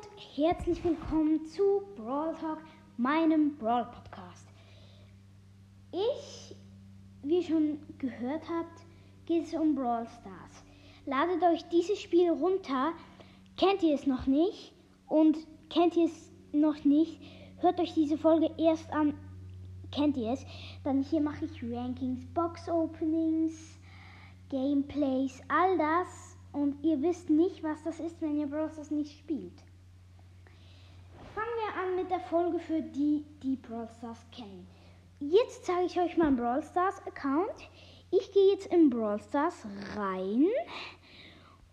und herzlich willkommen zu Brawl Talk, meinem Brawl Podcast. Ich, wie ihr schon gehört habt, geht es um Brawl Stars. Ladet euch dieses Spiel runter. Kennt ihr es noch nicht? Und kennt ihr es noch nicht? Hört euch diese Folge erst an. Kennt ihr es? Dann hier mache ich Rankings, Box Openings, Gameplays, all das und ihr wisst nicht, was das ist, wenn ihr Brawl Stars nicht spielt. An mit der Folge für die, die Brawl Stars kennen. Jetzt zeige ich euch meinen Brawl Stars Account. Ich gehe jetzt in Brawl Stars rein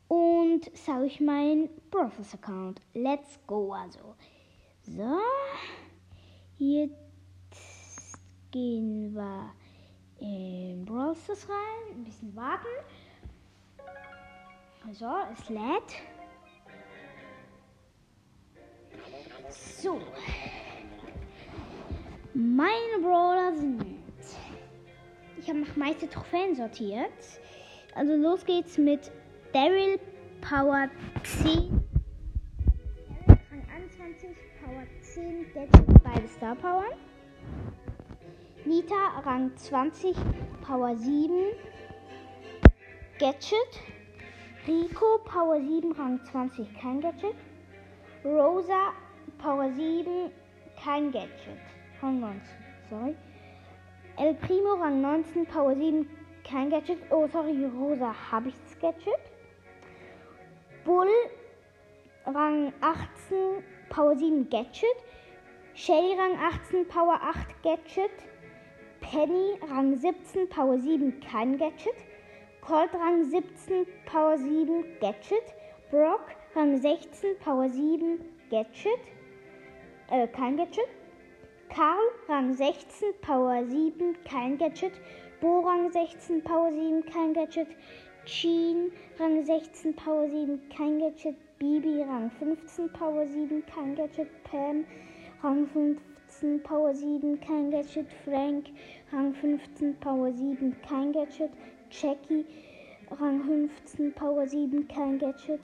und sage euch meinen Brawl Stars Account. Let's go also. So, jetzt gehen wir in Brawl Stars rein, ein bisschen warten. So, es lädt. So. Meine Brawler sind. Ich habe nach meiste Trophäen sortiert. Also los geht's mit Daryl Power 10. Rang 21, Power 10, Gadget, beide Star Power. Nita Rang 20, Power 7, Gadget. Rico, Power 7, Rang 20, kein Gadget. Rosa, Power 7, kein Gadget. Rang 19, sorry. El Primo, Rang 19, Power 7, kein Gadget. Oh, sorry, Rosa, habe ich das Gadget. Bull, Rang 18, Power 7, Gadget. Shelly, Rang 18, Power 8, Gadget. Penny, Rang 17, Power 7, kein Gadget. Colt Rang 17, Power 7, Gadget. Brock Rang 16, Power 7, Gadget. Äh, kein Gadget. Karl Rang 16, Power 7, kein Gadget. Bo Rang 16, Power 7, kein Gadget. Jean Rang 16, Power 7, kein Gadget. Bibi Rang 15, Power 7, kein Gadget. Pam Rang 15, Power 7, kein Gadget. Frank Rang 15, Power 7, kein Gadget. Jackie Rang 15, Power 7, kein Gadget.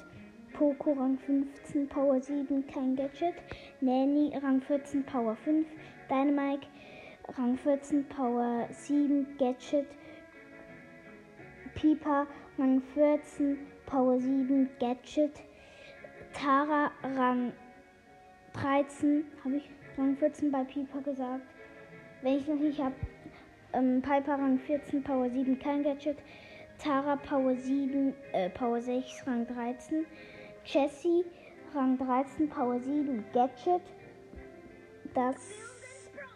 Poco Rang 15, Power 7, kein Gadget. Nanny Rang 14, Power 5. Dynamite Rang 14, Power 7, Gadget. Piper Rang 14, Power 7, Gadget. Tara Rang 13, habe ich Rang 14 bei Piper gesagt. Wenn ich noch nicht habe, ähm, Piper Rang 14, Power 7, kein Gadget. Tara Power 7, äh, Power 6, Rang 13. Jessie Rang 13, Power 7, Gadget. Das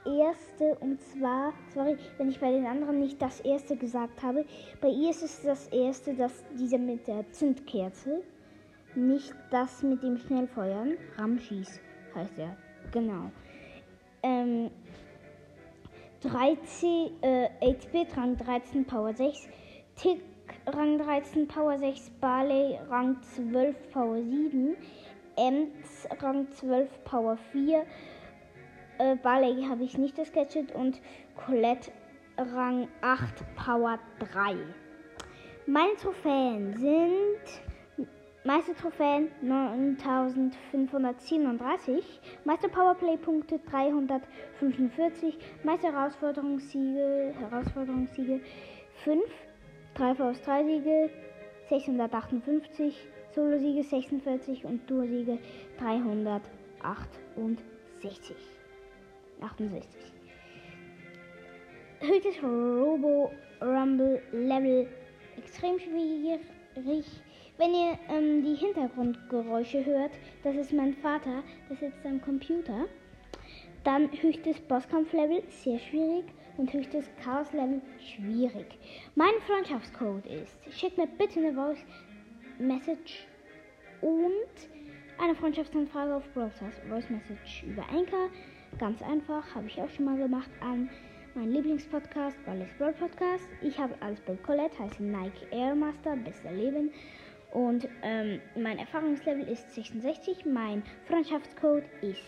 erste, und zwar, sorry, wenn ich bei den anderen nicht das erste gesagt habe, bei ihr ist es das erste, das diese mit der Zündkerze, nicht das mit dem Schnellfeuern. Ramschis heißt er, genau. Ähm, 13, äh, 8-Bit, Rang 13, Power 6. Tick, Rang 13, Power 6. Barley, Rang 12, Power 7. Ems, Rang 12, Power 4. Äh, Barley habe ich nicht das Gadget. Und Colette, Rang 8, Power 3. Meine Trophäen sind Meiste Trophäen 9537, meiste Powerplay-Punkte 345, meiste Herausforderungssiege, Herausforderungssiege 5, 3 vs 3 Siege 658, Solo-Siege 46 und Duo-Siege 368. 68. Höchstes Robo Rumble Level extrem schwierig wenn ihr ähm, die Hintergrundgeräusche hört, das ist mein Vater, der sitzt am Computer. Dann höchstes Bosskampflevel, sehr schwierig. Und höchstes Chaos-Level, schwierig. Mein Freundschaftscode ist, schickt mir bitte eine Voice Message und eine Freundschaftsanfrage auf Brawl Voice Message über Anchor. Ganz einfach, habe ich auch schon mal gemacht an mein Lieblingspodcast, Ballis Brawl Podcast. Ich habe alles bei Colette, heiße Nike Airmaster, bester Leben. Und ähm, mein Erfahrungslevel ist 66. Mein Freundschaftscode ist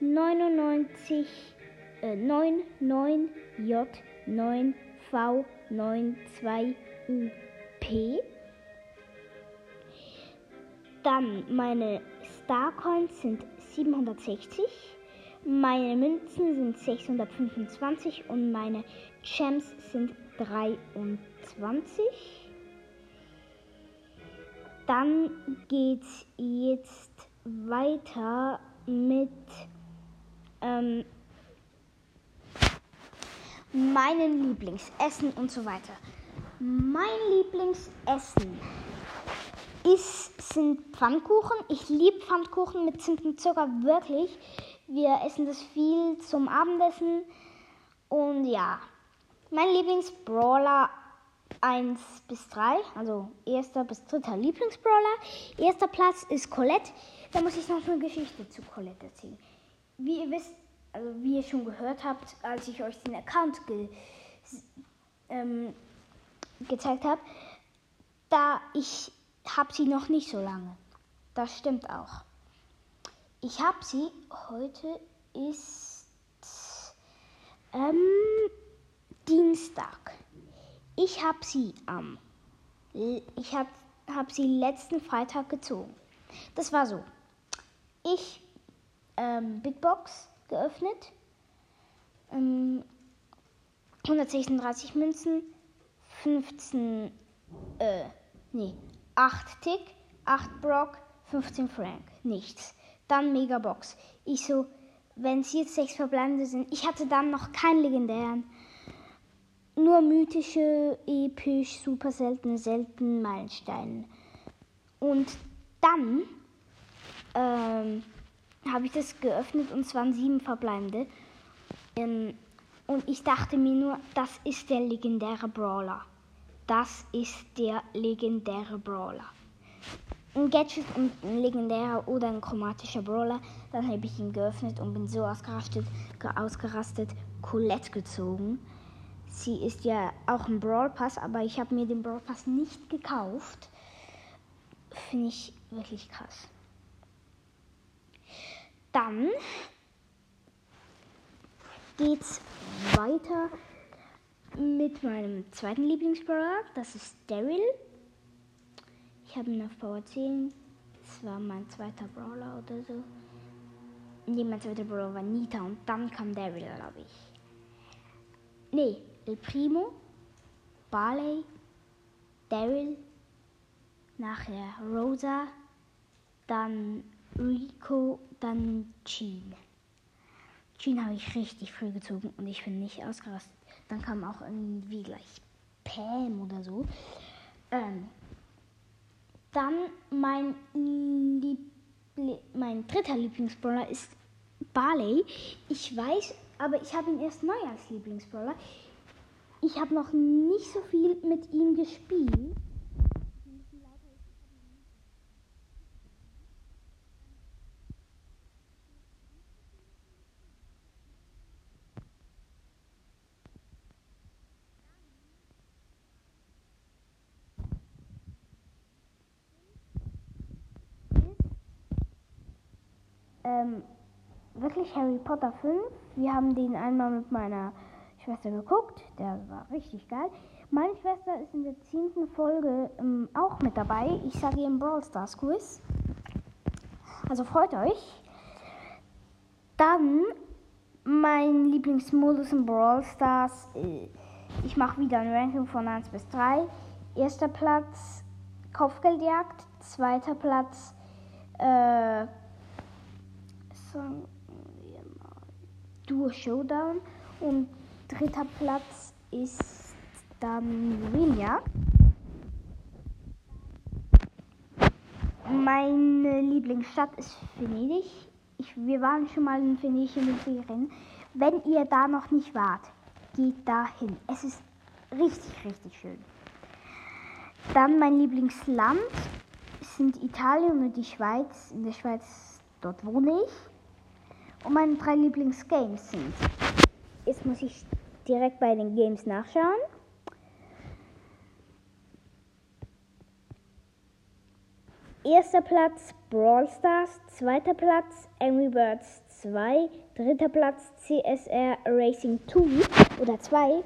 99 äh, 99J9V92UP. Dann meine Starcoins sind 760. Meine Münzen sind 625 und meine Gems sind 23. Dann geht's jetzt weiter mit ähm, meinen Lieblingsessen und so weiter. Mein Lieblingsessen ist, sind Pfannkuchen. Ich liebe Pfannkuchen mit Zimt und Zucker, wirklich. Wir essen das viel zum Abendessen. Und ja, mein Lieblingsbrawler 1 bis 3, also erster bis dritter Lieblingsbrawler. Erster Platz ist Colette. Da muss ich noch eine Geschichte zu Colette erzählen. Wie ihr wisst, also wie ihr schon gehört habt, als ich euch den Account ge ähm, gezeigt habe, da ich habe sie noch nicht so lange. Das stimmt auch. Ich habe sie, heute ist ähm, Dienstag. Ich habe sie am, ich habe hab sie letzten Freitag gezogen. Das war so. Ich, ähm, Big Box geöffnet, ähm, 136 Münzen, 15, äh, nee, 8 Tick, 8 Brock, 15 Frank. Nichts. Dann Megabox. Ich so, wenn es jetzt 6 verbleibende sind. Ich hatte dann noch keinen legendären. Nur mythische, episch, super selten, selten Meilensteine. Und dann ähm, habe ich das geöffnet und es waren sieben verbleibende. Ähm, und ich dachte mir nur, das ist der legendäre Brawler. Das ist der legendäre Brawler. Ein Gadget und ein legendärer oder ein chromatischer Brawler. Dann habe ich ihn geöffnet und bin so ausgerastet, ausgerastet Colette gezogen. Sie ist ja auch ein Brawl Pass, aber ich habe mir den Brawl Pass nicht gekauft. Finde ich wirklich krass. Dann geht's weiter mit meinem zweiten Lieblingsbrawler. Das ist Daryl. Ich habe ihn auf Power 10. Das war mein zweiter Brawler oder so. Nee, mein zweiter Brawler war Nita und dann kam Daryl, glaube ich. Nee, El Primo, Barley, Daryl, nachher Rosa, dann Rico, dann Jean. Jean habe ich richtig früh gezogen und ich bin nicht ausgerastet. Dann kam auch irgendwie gleich Pam oder so. Ähm, dann mein, Liebli mein dritter Lieblingsbrawler ist Barley. Ich weiß, aber ich habe ihn erst neu als Lieblingsbrawler. Ich habe noch nicht so viel mit ihm gespielt. Ähm, wirklich Harry Potter 5. Wir haben den einmal mit meiner Schwester geguckt. Der war richtig geil. Meine Schwester ist in der zehnten Folge ähm, auch mit dabei. Ich sage ihr im Brawl Stars Quiz. Also freut euch. Dann mein Lieblingsmodus in Brawl Stars. Äh, ich mache wieder ein Ranking von 1 bis 3. Erster Platz Kopfgeldjagd. Zweiter Platz äh, sagen wir mal Duo Showdown. Und dritter Platz ist dann Juwelenjagd. Meine Lieblingsstadt ist Venedig. Ich, wir waren schon mal in Venedig in den Ferien. Wenn ihr da noch nicht wart, geht dahin. Es ist richtig, richtig schön. Dann mein Lieblingsland sind Italien und die Schweiz. In der Schweiz, dort wohne ich. Und meine drei Lieblingsgames sind. Jetzt muss ich direkt bei den Games nachschauen. Erster Platz Brawl Stars, zweiter Platz Angry Birds 2, dritter Platz CSR Racing 2 oder 2.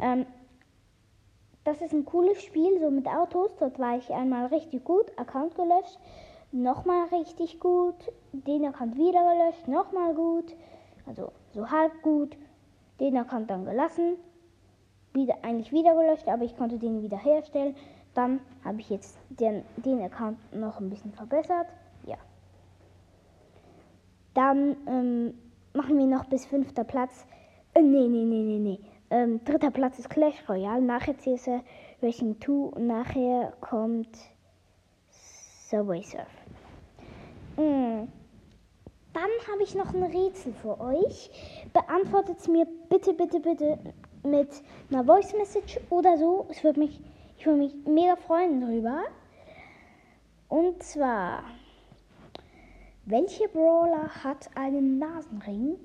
Ähm, das ist ein cooles Spiel, so mit Autos. Dort war ich einmal richtig gut, Account gelöscht. Nochmal richtig gut. Den Account wieder gelöscht, nochmal gut. Also so halb gut. Den Account dann gelassen. Wieder, eigentlich wieder gelöscht, aber ich konnte den wieder herstellen. Dann habe ich jetzt den, den Account noch ein bisschen verbessert. Ja. Dann ähm, machen wir noch bis fünfter Platz. Äh, nee, nee, nee, nee, nee. Ähm, dritter Platz ist Clash Royale. Nachher CS Racing 2 und nachher kommt Subway Surf. Mm. Dann habe ich noch ein Rätsel für euch. Beantwortet es mir bitte, bitte, bitte mit einer Voice Message oder so. Es würde mich, ich würde mich mega freuen drüber. Und zwar, welche Brawler hat einen Nasenring?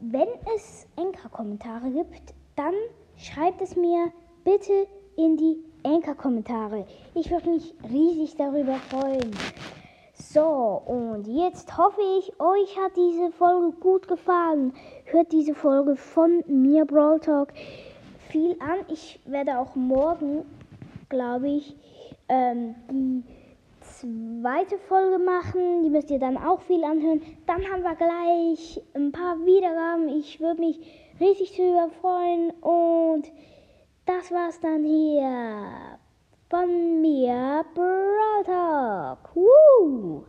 Wenn es Enker-Kommentare gibt, dann schreibt es mir bitte in die Enker-Kommentare. Ich würde mich riesig darüber freuen. So, und jetzt hoffe ich, euch hat diese Folge gut gefallen. Hört diese Folge von mir, Brawl Talk, viel an. Ich werde auch morgen, glaube ich, ähm, die zweite Folge machen. Die müsst ihr dann auch viel anhören. Dann haben wir gleich ein paar Wiedergaben. Ich würde mich riesig darüber freuen. Und das war's dann hier von mir, Brawl Talk. Woo!